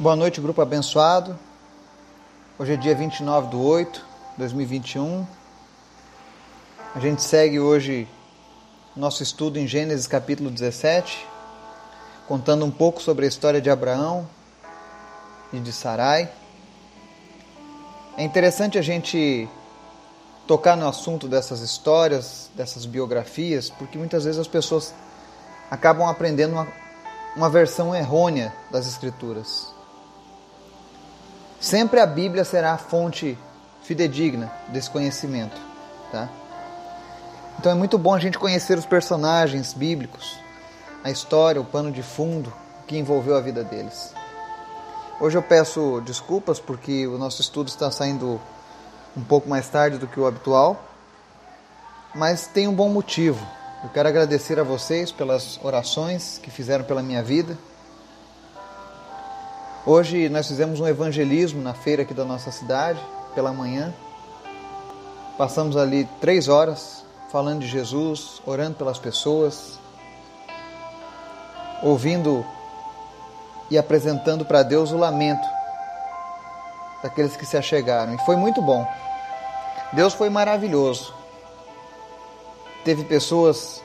Boa noite, grupo abençoado. Hoje é dia 29 de 8 de 2021. A gente segue hoje nosso estudo em Gênesis capítulo 17, contando um pouco sobre a história de Abraão e de Sarai. É interessante a gente tocar no assunto dessas histórias, dessas biografias, porque muitas vezes as pessoas acabam aprendendo uma, uma versão errônea das Escrituras. Sempre a Bíblia será a fonte fidedigna desse conhecimento, tá? Então é muito bom a gente conhecer os personagens bíblicos, a história, o pano de fundo que envolveu a vida deles. Hoje eu peço desculpas porque o nosso estudo está saindo um pouco mais tarde do que o habitual, mas tem um bom motivo. Eu quero agradecer a vocês pelas orações que fizeram pela minha vida Hoje nós fizemos um evangelismo na feira aqui da nossa cidade, pela manhã. Passamos ali três horas falando de Jesus, orando pelas pessoas, ouvindo e apresentando para Deus o lamento daqueles que se achegaram. E foi muito bom. Deus foi maravilhoso. Teve pessoas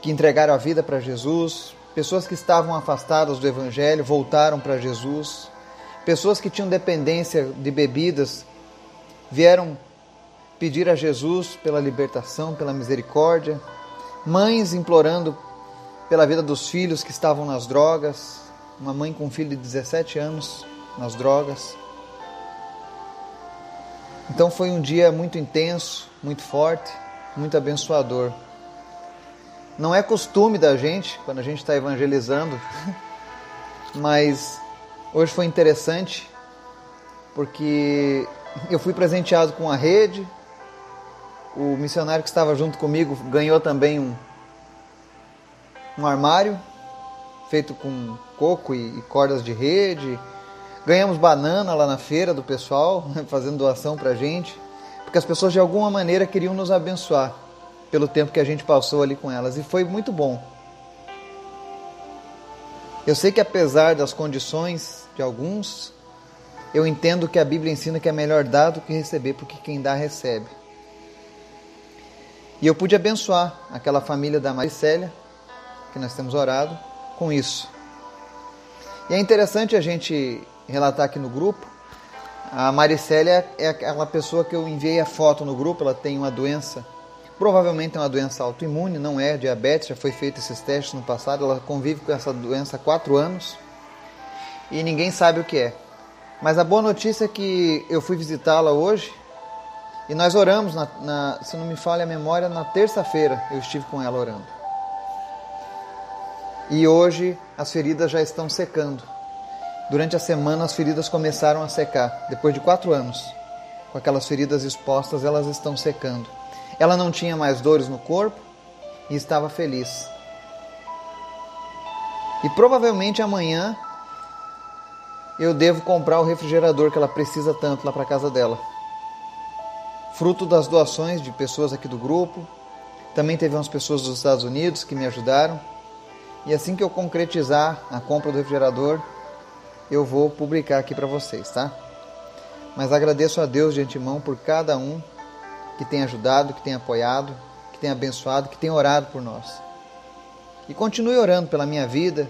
que entregaram a vida para Jesus, Pessoas que estavam afastadas do Evangelho voltaram para Jesus. Pessoas que tinham dependência de bebidas vieram pedir a Jesus pela libertação, pela misericórdia. Mães implorando pela vida dos filhos que estavam nas drogas. Uma mãe com um filho de 17 anos nas drogas. Então foi um dia muito intenso, muito forte, muito abençoador. Não é costume da gente, quando a gente está evangelizando, mas hoje foi interessante, porque eu fui presenteado com a rede, o missionário que estava junto comigo ganhou também um, um armário feito com coco e, e cordas de rede. Ganhamos banana lá na feira do pessoal, fazendo doação para gente, porque as pessoas de alguma maneira queriam nos abençoar pelo tempo que a gente passou ali com elas e foi muito bom. Eu sei que apesar das condições de alguns, eu entendo que a Bíblia ensina que é melhor dar do que receber, porque quem dá recebe. E eu pude abençoar aquela família da Maricélia, que nós temos orado, com isso. E é interessante a gente relatar aqui no grupo. A Maricélia é aquela pessoa que eu enviei a foto no grupo, ela tem uma doença Provavelmente é uma doença autoimune, não é diabetes, já foi feito esses testes no passado. Ela convive com essa doença há quatro anos e ninguém sabe o que é. Mas a boa notícia é que eu fui visitá-la hoje e nós oramos, na, na, se não me falha a memória, na terça-feira eu estive com ela orando. E hoje as feridas já estão secando. Durante a semana as feridas começaram a secar. Depois de quatro anos, com aquelas feridas expostas, elas estão secando. Ela não tinha mais dores no corpo e estava feliz. E provavelmente amanhã eu devo comprar o refrigerador que ela precisa tanto lá para casa dela. Fruto das doações de pessoas aqui do grupo. Também teve umas pessoas dos Estados Unidos que me ajudaram. E assim que eu concretizar a compra do refrigerador, eu vou publicar aqui para vocês, tá? Mas agradeço a Deus de antemão por cada um que tem ajudado, que tem apoiado, que tem abençoado, que tem orado por nós. E continue orando pela minha vida,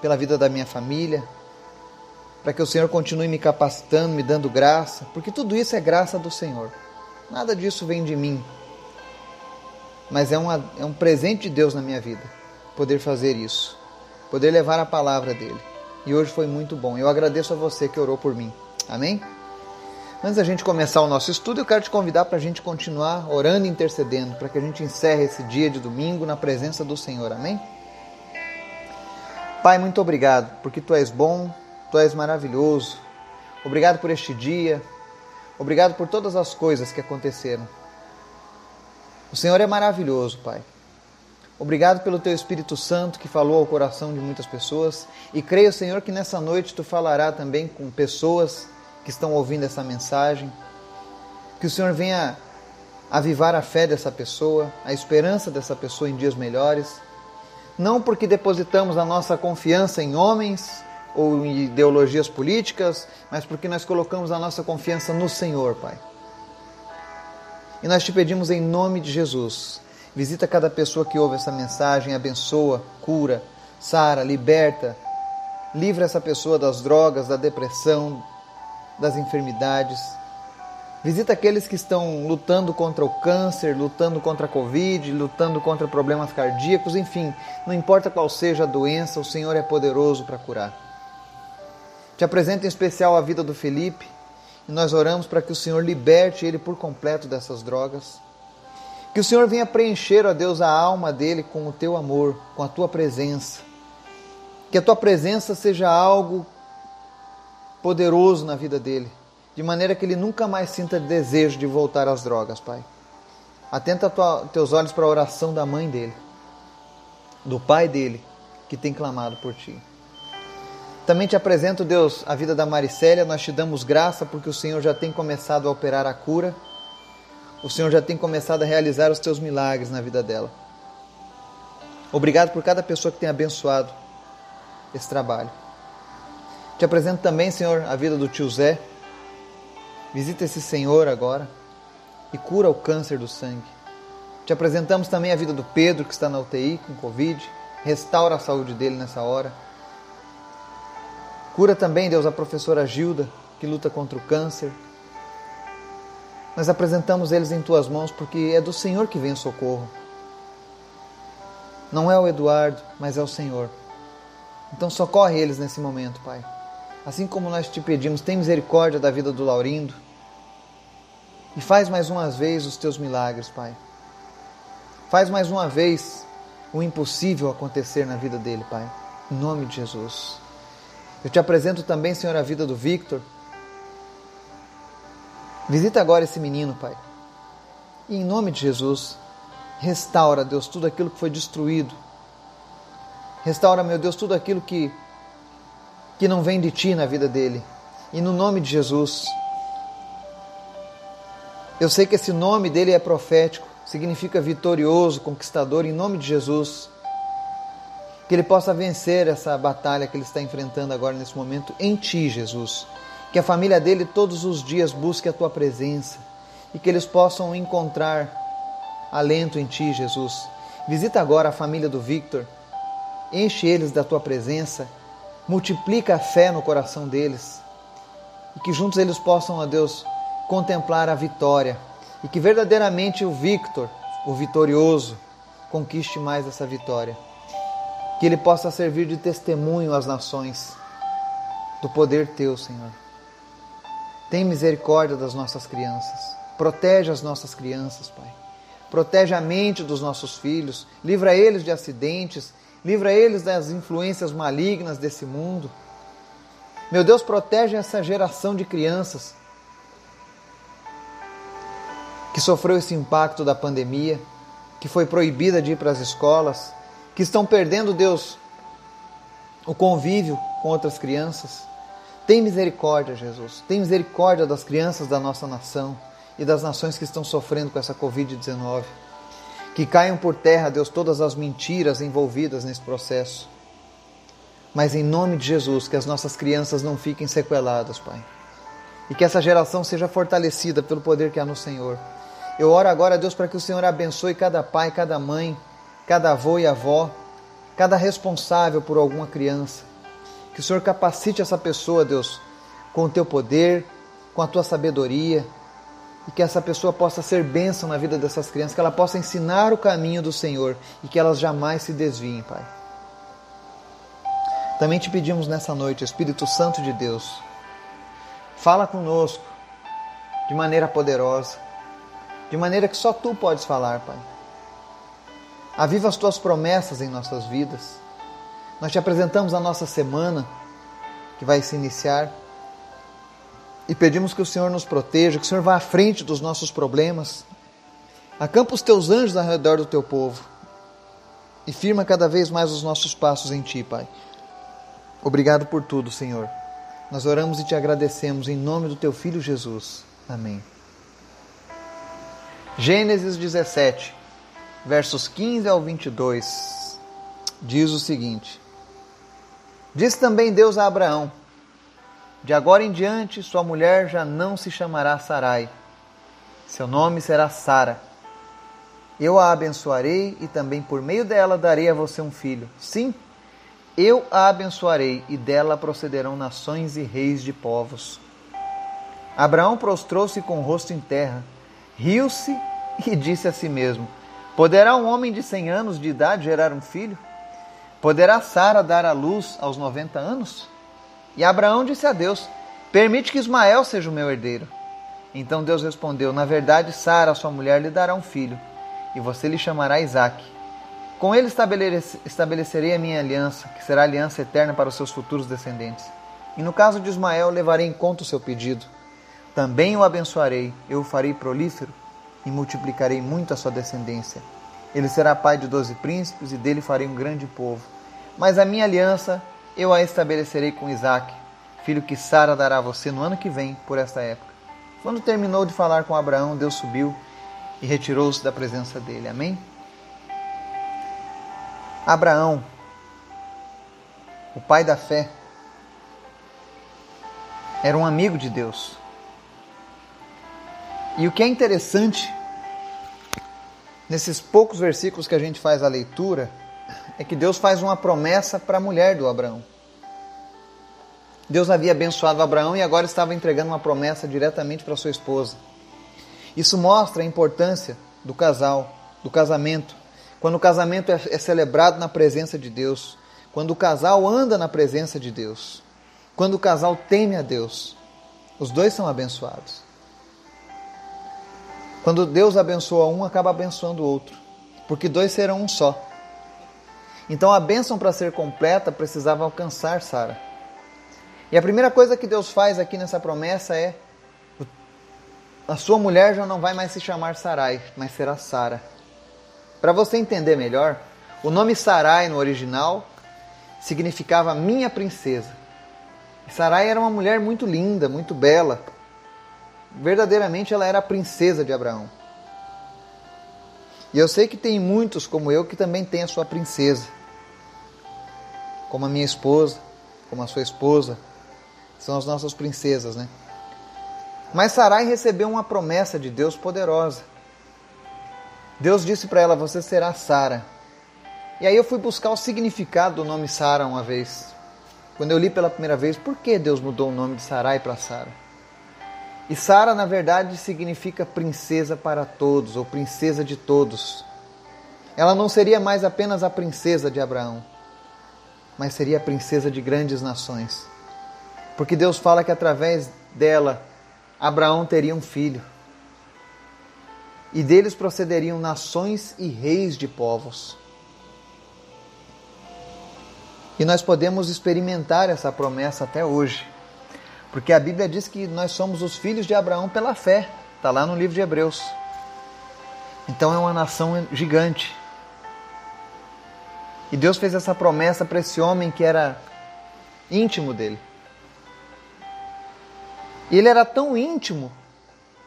pela vida da minha família, para que o Senhor continue me capacitando, me dando graça, porque tudo isso é graça do Senhor. Nada disso vem de mim, mas é, uma, é um presente de Deus na minha vida, poder fazer isso, poder levar a palavra dele. E hoje foi muito bom. Eu agradeço a você que orou por mim. Amém? Antes da gente começar o nosso estudo, eu quero te convidar para a gente continuar orando e intercedendo, para que a gente encerre esse dia de domingo na presença do Senhor. Amém? Pai, muito obrigado, porque tu és bom, tu és maravilhoso. Obrigado por este dia. Obrigado por todas as coisas que aconteceram. O Senhor é maravilhoso, Pai. Obrigado pelo teu Espírito Santo que falou ao coração de muitas pessoas e creio, Senhor, que nessa noite tu falará também com pessoas que estão ouvindo essa mensagem. Que o Senhor venha avivar a fé dessa pessoa, a esperança dessa pessoa em dias melhores. Não porque depositamos a nossa confiança em homens, ou em ideologias políticas, mas porque nós colocamos a nossa confiança no Senhor, Pai. E nós te pedimos em nome de Jesus, visita cada pessoa que ouve essa mensagem, abençoa, cura, sara, liberta, livra essa pessoa das drogas, da depressão, das enfermidades. Visita aqueles que estão lutando contra o câncer, lutando contra a Covid, lutando contra problemas cardíacos, enfim, não importa qual seja a doença, o Senhor é poderoso para curar. Te apresento em especial a vida do Felipe e nós oramos para que o Senhor liberte ele por completo dessas drogas. Que o Senhor venha preencher, ó Deus, a alma dele com o teu amor, com a tua presença. Que a tua presença seja algo poderoso na vida dele de maneira que ele nunca mais sinta desejo de voltar às drogas, Pai. Atenta tua, teus olhos para a oração da mãe dele, do pai dele, que tem clamado por ti. Também te apresento, Deus, a vida da Maricélia. Nós te damos graça porque o Senhor já tem começado a operar a cura. O Senhor já tem começado a realizar os teus milagres na vida dela. Obrigado por cada pessoa que tem abençoado esse trabalho. Te apresento também, Senhor, a vida do tio Zé. Visita esse Senhor agora e cura o câncer do sangue. Te apresentamos também a vida do Pedro, que está na UTI com Covid. Restaura a saúde dele nessa hora. Cura também, Deus, a professora Gilda, que luta contra o câncer. Nós apresentamos eles em tuas mãos porque é do Senhor que vem o socorro. Não é o Eduardo, mas é o Senhor. Então socorre eles nesse momento, Pai. Assim como nós te pedimos, tem misericórdia da vida do Laurindo. E faz mais uma vez os teus milagres, Pai. Faz mais uma vez o impossível acontecer na vida dele, Pai. Em nome de Jesus. Eu te apresento também, Senhor, a vida do Victor. Visita agora esse menino, Pai. E em nome de Jesus, restaura, Deus, tudo aquilo que foi destruído. Restaura, meu Deus, tudo aquilo que que não vem de ti na vida dele. E no nome de Jesus, eu sei que esse nome dele é profético, significa vitorioso, conquistador, em nome de Jesus. Que ele possa vencer essa batalha que ele está enfrentando agora nesse momento em ti, Jesus. Que a família dele todos os dias busque a tua presença e que eles possam encontrar alento em ti, Jesus. Visita agora a família do Victor, enche eles da tua presença multiplica a fé no coração deles e que juntos eles possam, ó Deus, contemplar a vitória e que verdadeiramente o Victor, o vitorioso, conquiste mais essa vitória. Que ele possa servir de testemunho às nações do poder teu, Senhor. Tem misericórdia das nossas crianças. Protege as nossas crianças, Pai. Protege a mente dos nossos filhos. Livra eles de acidentes livra eles das influências malignas desse mundo. Meu Deus, protege essa geração de crianças que sofreu esse impacto da pandemia, que foi proibida de ir para as escolas, que estão perdendo, Deus, o convívio com outras crianças. Tem misericórdia, Jesus. Tem misericórdia das crianças da nossa nação e das nações que estão sofrendo com essa Covid-19. Que caiam por terra, Deus, todas as mentiras envolvidas nesse processo. Mas em nome de Jesus, que as nossas crianças não fiquem sequeladas, Pai. E que essa geração seja fortalecida pelo poder que há no Senhor. Eu oro agora, Deus, para que o Senhor abençoe cada pai, cada mãe, cada avô e avó, cada responsável por alguma criança. Que o Senhor capacite essa pessoa, Deus, com o teu poder, com a tua sabedoria, e que essa pessoa possa ser bênção na vida dessas crianças, que ela possa ensinar o caminho do Senhor e que elas jamais se desviem, Pai. Também te pedimos nessa noite, Espírito Santo de Deus, fala conosco de maneira poderosa, de maneira que só tu podes falar, Pai. Aviva as tuas promessas em nossas vidas. Nós te apresentamos a nossa semana que vai se iniciar e pedimos que o Senhor nos proteja, que o Senhor vá à frente dos nossos problemas. Acampa os teus anjos ao redor do teu povo e firma cada vez mais os nossos passos em ti, Pai. Obrigado por tudo, Senhor. Nós oramos e te agradecemos em nome do teu filho Jesus. Amém. Gênesis 17, versos 15 ao 22, diz o seguinte: Disse também Deus a Abraão: De agora em diante, sua mulher já não se chamará Sarai. Seu nome será Sara. Eu a abençoarei e também por meio dela darei a você um filho. Sim, eu a abençoarei e dela procederão nações e reis de povos. Abraão prostrou-se com o rosto em terra, riu-se e disse a si mesmo: Poderá um homem de cem anos de idade gerar um filho? Poderá Sara dar à luz aos noventa anos? E Abraão disse a Deus: Permite que Ismael seja o meu herdeiro. Então Deus respondeu: Na verdade, Sara, sua mulher, lhe dará um filho, e você lhe chamará Isaque. Com ele estabelecerei a minha aliança, que será aliança eterna para os seus futuros descendentes. E no caso de Ismael, levarei em conta o seu pedido. Também o abençoarei, eu o farei prolífero e multiplicarei muito a sua descendência. Ele será pai de doze príncipes e dele farei um grande povo. Mas a minha aliança eu a estabelecerei com Isaque, filho que Sara dará a você no ano que vem, por esta época. Quando terminou de falar com Abraão, Deus subiu e retirou-se da presença dele. Amém? Abraão, o pai da fé, era um amigo de Deus. E o que é interessante nesses poucos versículos que a gente faz a leitura é que Deus faz uma promessa para a mulher do Abraão. Deus havia abençoado Abraão e agora estava entregando uma promessa diretamente para sua esposa. Isso mostra a importância do casal, do casamento, quando o casamento é, é celebrado na presença de Deus, quando o casal anda na presença de Deus, quando o casal teme a Deus, os dois são abençoados. Quando Deus abençoa um, acaba abençoando o outro, porque dois serão um só. Então a bênção para ser completa precisava alcançar Sara. E a primeira coisa que Deus faz aqui nessa promessa é: a sua mulher já não vai mais se chamar Sarai, mas será Sara. Para você entender melhor, o nome Sarai no original significava minha princesa. Sarai era uma mulher muito linda, muito bela. Verdadeiramente ela era a princesa de Abraão. E eu sei que tem muitos como eu que também têm a sua princesa. Como a minha esposa, como a sua esposa. São as nossas princesas, né? Mas Sarai recebeu uma promessa de Deus poderosa. Deus disse para ela: Você será Sara. E aí eu fui buscar o significado do nome Sara uma vez. Quando eu li pela primeira vez, por que Deus mudou o nome de Sarai para Sara? E Sara, na verdade, significa princesa para todos, ou princesa de todos. Ela não seria mais apenas a princesa de Abraão, mas seria a princesa de grandes nações. Porque Deus fala que através dela, Abraão teria um filho e deles procederiam nações e reis de povos. E nós podemos experimentar essa promessa até hoje, porque a Bíblia diz que nós somos os filhos de Abraão pela fé, está lá no livro de Hebreus. Então é uma nação gigante. E Deus fez essa promessa para esse homem que era íntimo dele. E ele era tão íntimo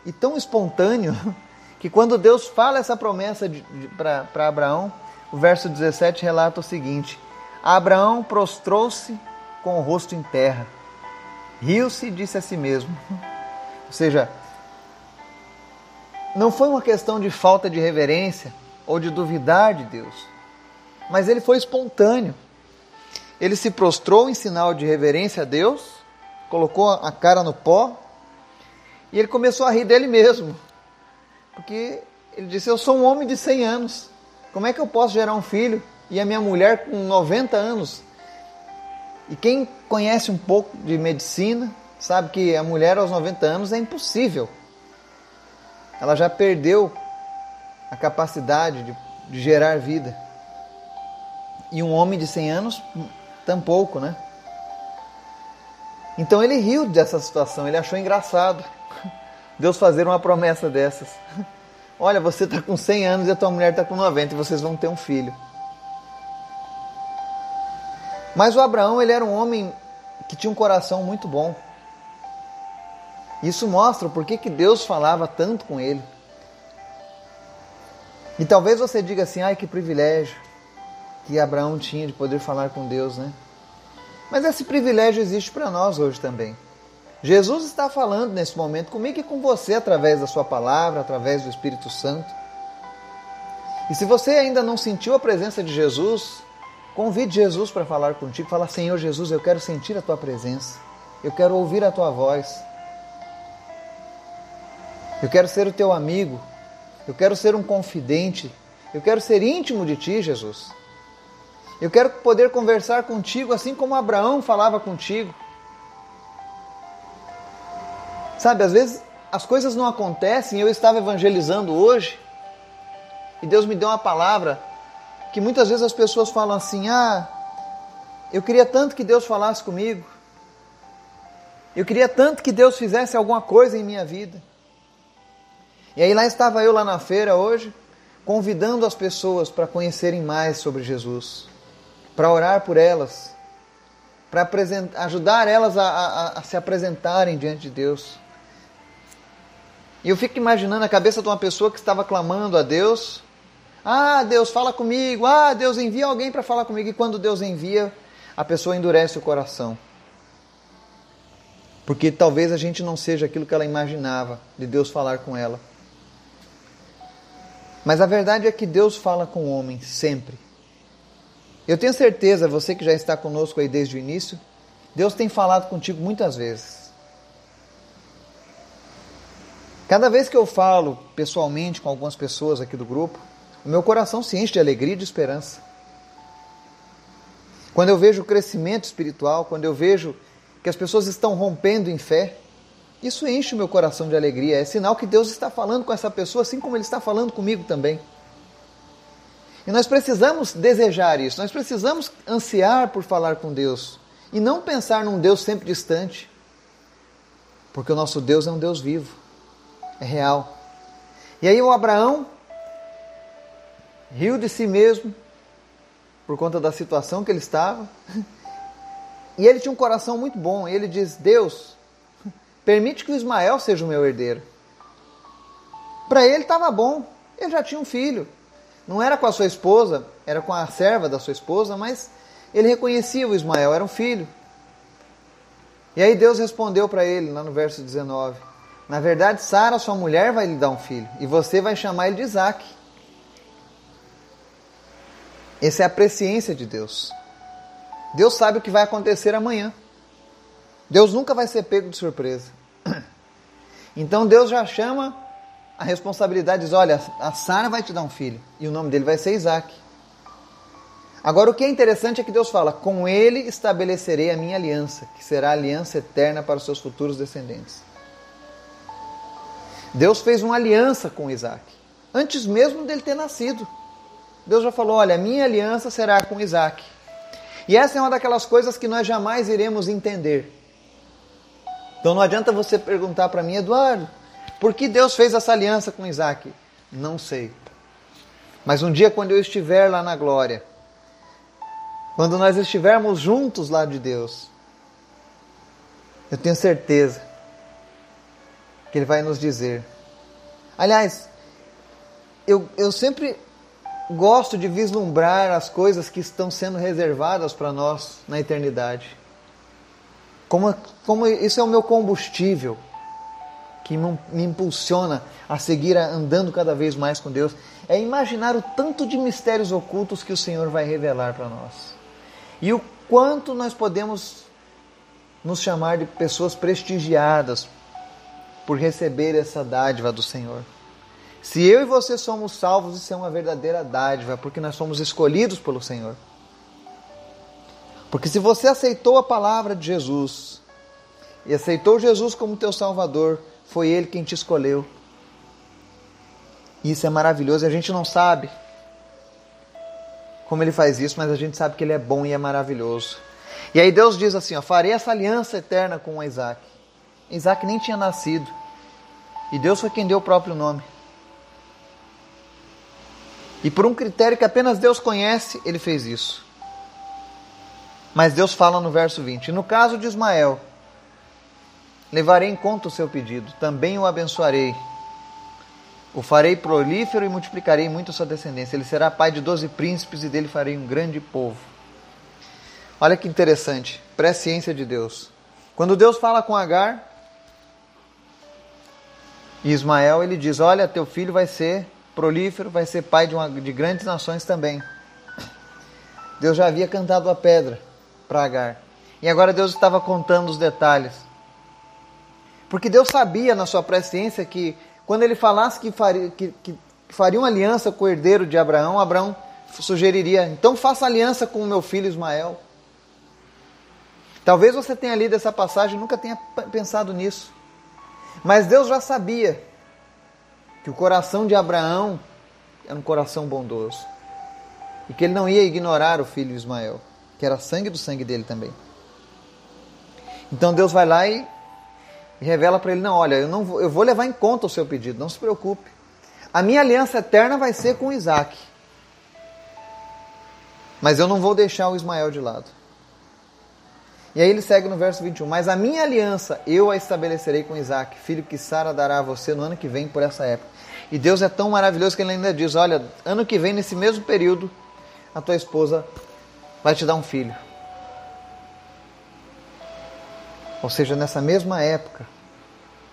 e tão espontâneo que quando Deus fala essa promessa para Abraão, o verso 17 relata o seguinte: Abraão prostrou-se com o rosto em terra, riu-se e disse a si mesmo. Ou seja, não foi uma questão de falta de reverência ou de duvidar de Deus, mas ele foi espontâneo. Ele se prostrou em sinal de reverência a Deus, colocou a cara no pó e ele começou a rir dele mesmo. Porque ele disse: Eu sou um homem de 100 anos. Como é que eu posso gerar um filho? E a minha mulher com 90 anos. E quem conhece um pouco de medicina sabe que a mulher aos 90 anos é impossível. Ela já perdeu a capacidade de, de gerar vida. E um homem de 100 anos, tampouco, né? Então ele riu dessa situação, ele achou engraçado. Deus fazer uma promessa dessas. Olha, você está com 100 anos e a tua mulher está com 90 e vocês vão ter um filho. Mas o Abraão, ele era um homem que tinha um coração muito bom. Isso mostra por que Deus falava tanto com ele. E talvez você diga assim: ai que privilégio que Abraão tinha de poder falar com Deus, né? Mas esse privilégio existe para nós hoje também. Jesus está falando nesse momento comigo e com você através da Sua palavra, através do Espírito Santo. E se você ainda não sentiu a presença de Jesus, convide Jesus para falar contigo. Fala, Senhor Jesus, eu quero sentir a Tua presença. Eu quero ouvir a Tua voz. Eu quero ser o Teu amigo. Eu quero ser um confidente. Eu quero ser íntimo de Ti, Jesus. Eu quero poder conversar contigo assim como Abraão falava contigo. Sabe, às vezes as coisas não acontecem. Eu estava evangelizando hoje e Deus me deu uma palavra que muitas vezes as pessoas falam assim: ah, eu queria tanto que Deus falasse comigo. Eu queria tanto que Deus fizesse alguma coisa em minha vida. E aí lá estava eu lá na feira hoje, convidando as pessoas para conhecerem mais sobre Jesus para orar por elas, para ajudar elas a, a, a se apresentarem diante de Deus. E eu fico imaginando a cabeça de uma pessoa que estava clamando a Deus: Ah, Deus, fala comigo. Ah, Deus envia alguém para falar comigo. E quando Deus envia, a pessoa endurece o coração. Porque talvez a gente não seja aquilo que ela imaginava de Deus falar com ela. Mas a verdade é que Deus fala com o homem sempre. Eu tenho certeza, você que já está conosco aí desde o início, Deus tem falado contigo muitas vezes. Cada vez que eu falo pessoalmente com algumas pessoas aqui do grupo, o meu coração se enche de alegria e de esperança. Quando eu vejo o crescimento espiritual, quando eu vejo que as pessoas estão rompendo em fé, isso enche o meu coração de alegria. É sinal que Deus está falando com essa pessoa, assim como Ele está falando comigo também. E nós precisamos desejar isso, nós precisamos ansiar por falar com Deus e não pensar num Deus sempre distante, porque o nosso Deus é um Deus vivo, é real. E aí o Abraão riu de si mesmo por conta da situação que ele estava. E ele tinha um coração muito bom. Ele diz: Deus, permite que o Ismael seja o meu herdeiro. Para ele estava bom, ele já tinha um filho. Não era com a sua esposa, era com a serva da sua esposa, mas ele reconhecia o Ismael, era um filho. E aí Deus respondeu para ele, lá no verso 19: Na verdade, Sara, sua mulher, vai lhe dar um filho, e você vai chamar ele de Isaac. Essa é a presciência de Deus. Deus sabe o que vai acontecer amanhã. Deus nunca vai ser pego de surpresa. Então Deus já chama a responsabilidade diz: olha, a Sara vai te dar um filho e o nome dele vai ser Isaac. Agora, o que é interessante é que Deus fala: com ele estabelecerei a minha aliança, que será a aliança eterna para os seus futuros descendentes. Deus fez uma aliança com Isaac, antes mesmo dele ter nascido. Deus já falou: olha, a minha aliança será com Isaac. E essa é uma daquelas coisas que nós jamais iremos entender. Então não adianta você perguntar para mim, Eduardo, por que Deus fez essa aliança com Isaac? Não sei. Mas um dia, quando eu estiver lá na glória, quando nós estivermos juntos lá de Deus, eu tenho certeza que Ele vai nos dizer. Aliás, eu, eu sempre gosto de vislumbrar as coisas que estão sendo reservadas para nós na eternidade. Como, como isso é o meu combustível que me impulsiona a seguir andando cada vez mais com Deus, é imaginar o tanto de mistérios ocultos que o Senhor vai revelar para nós. E o quanto nós podemos nos chamar de pessoas prestigiadas por receber essa dádiva do Senhor. Se eu e você somos salvos, isso é uma verdadeira dádiva, porque nós somos escolhidos pelo Senhor. Porque se você aceitou a palavra de Jesus e aceitou Jesus como teu Salvador, foi Ele quem te escolheu. Isso é maravilhoso a gente não sabe como Ele faz isso, mas a gente sabe que Ele é bom e é maravilhoso. E aí Deus diz assim: ó, farei essa aliança eterna com Isaac. Isaac nem tinha nascido. E Deus foi quem deu o próprio nome. E por um critério que apenas Deus conhece, ele fez isso. Mas Deus fala no verso 20: No caso de Ismael, Levarei em conta o seu pedido, também o abençoarei. O farei prolífero e multiplicarei muito a sua descendência. Ele será pai de doze príncipes e dele farei um grande povo. Olha que interessante, presciência de Deus. Quando Deus fala com Agar e Ismael, ele diz: Olha, teu filho vai ser prolífero, vai ser pai de, uma, de grandes nações também. Deus já havia cantado a pedra para Agar. E agora Deus estava contando os detalhes. Porque Deus sabia na sua presciência que quando ele falasse que faria, que, que faria uma aliança com o herdeiro de Abraão, Abraão sugeriria: então faça aliança com o meu filho Ismael. Talvez você tenha lido essa passagem e nunca tenha pensado nisso. Mas Deus já sabia que o coração de Abraão era um coração bondoso. E que ele não ia ignorar o filho Ismael, que era sangue do sangue dele também. Então Deus vai lá e, e revela para ele: não, olha, eu, não vou, eu vou levar em conta o seu pedido, não se preocupe. A minha aliança eterna vai ser com Isaac. Mas eu não vou deixar o Ismael de lado. E aí ele segue no verso 21. Mas a minha aliança eu a estabelecerei com Isaac, filho que Sara dará a você no ano que vem por essa época. E Deus é tão maravilhoso que ele ainda diz: Olha, ano que vem, nesse mesmo período, a tua esposa vai te dar um filho. Ou seja, nessa mesma época,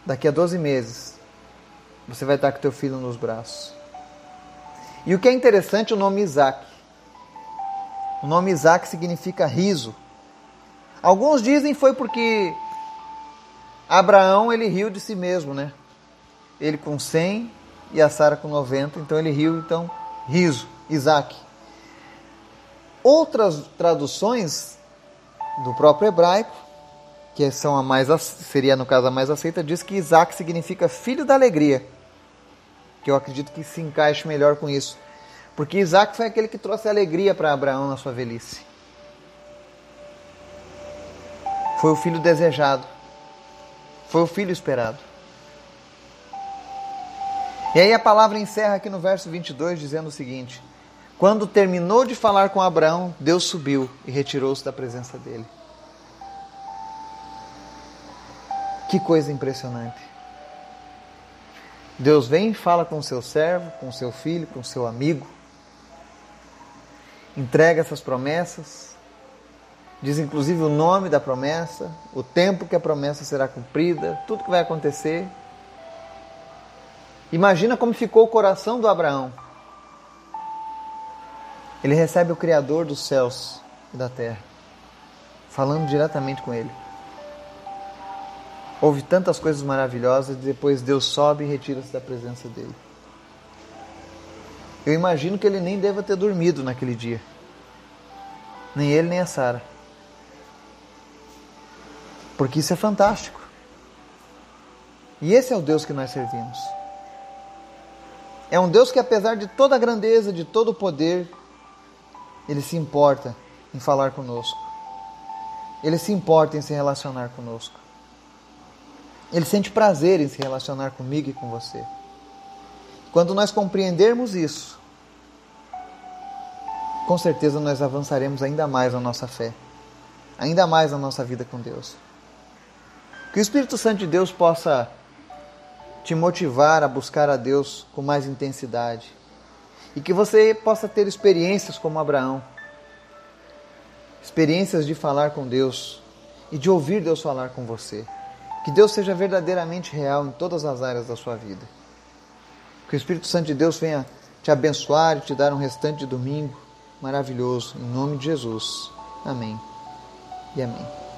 daqui a 12 meses, você vai estar com teu filho nos braços. E o que é interessante, o nome Isaac. O nome Isaac significa riso. Alguns dizem foi porque Abraão ele riu de si mesmo, né? Ele com 100 e a Sara com 90, então ele riu, então riso, Isaac. Outras traduções do próprio hebraico que são a mais seria no caso a mais aceita, diz que Isaac significa filho da alegria. Que eu acredito que se encaixe melhor com isso. Porque Isaac foi aquele que trouxe alegria para Abraão na sua velhice. Foi o filho desejado. Foi o filho esperado. E aí a palavra encerra aqui no verso 22 dizendo o seguinte: Quando terminou de falar com Abraão, Deus subiu e retirou-se da presença dele. Que coisa impressionante. Deus vem e fala com seu servo, com seu filho, com seu amigo, entrega essas promessas, diz inclusive o nome da promessa, o tempo que a promessa será cumprida, tudo que vai acontecer. Imagina como ficou o coração do Abraão. Ele recebe o Criador dos céus e da terra, falando diretamente com ele. Houve tantas coisas maravilhosas e depois Deus sobe e retira-se da presença dele. Eu imagino que ele nem deva ter dormido naquele dia. Nem ele, nem a Sara. Porque isso é fantástico. E esse é o Deus que nós servimos. É um Deus que, apesar de toda a grandeza, de todo o poder, ele se importa em falar conosco. Ele se importa em se relacionar conosco. Ele sente prazer em se relacionar comigo e com você. Quando nós compreendermos isso, com certeza nós avançaremos ainda mais na nossa fé, ainda mais na nossa vida com Deus. Que o Espírito Santo de Deus possa te motivar a buscar a Deus com mais intensidade e que você possa ter experiências como Abraão experiências de falar com Deus e de ouvir Deus falar com você. Que Deus seja verdadeiramente real em todas as áreas da sua vida. Que o Espírito Santo de Deus venha te abençoar e te dar um restante de domingo maravilhoso. Em nome de Jesus. Amém e amém.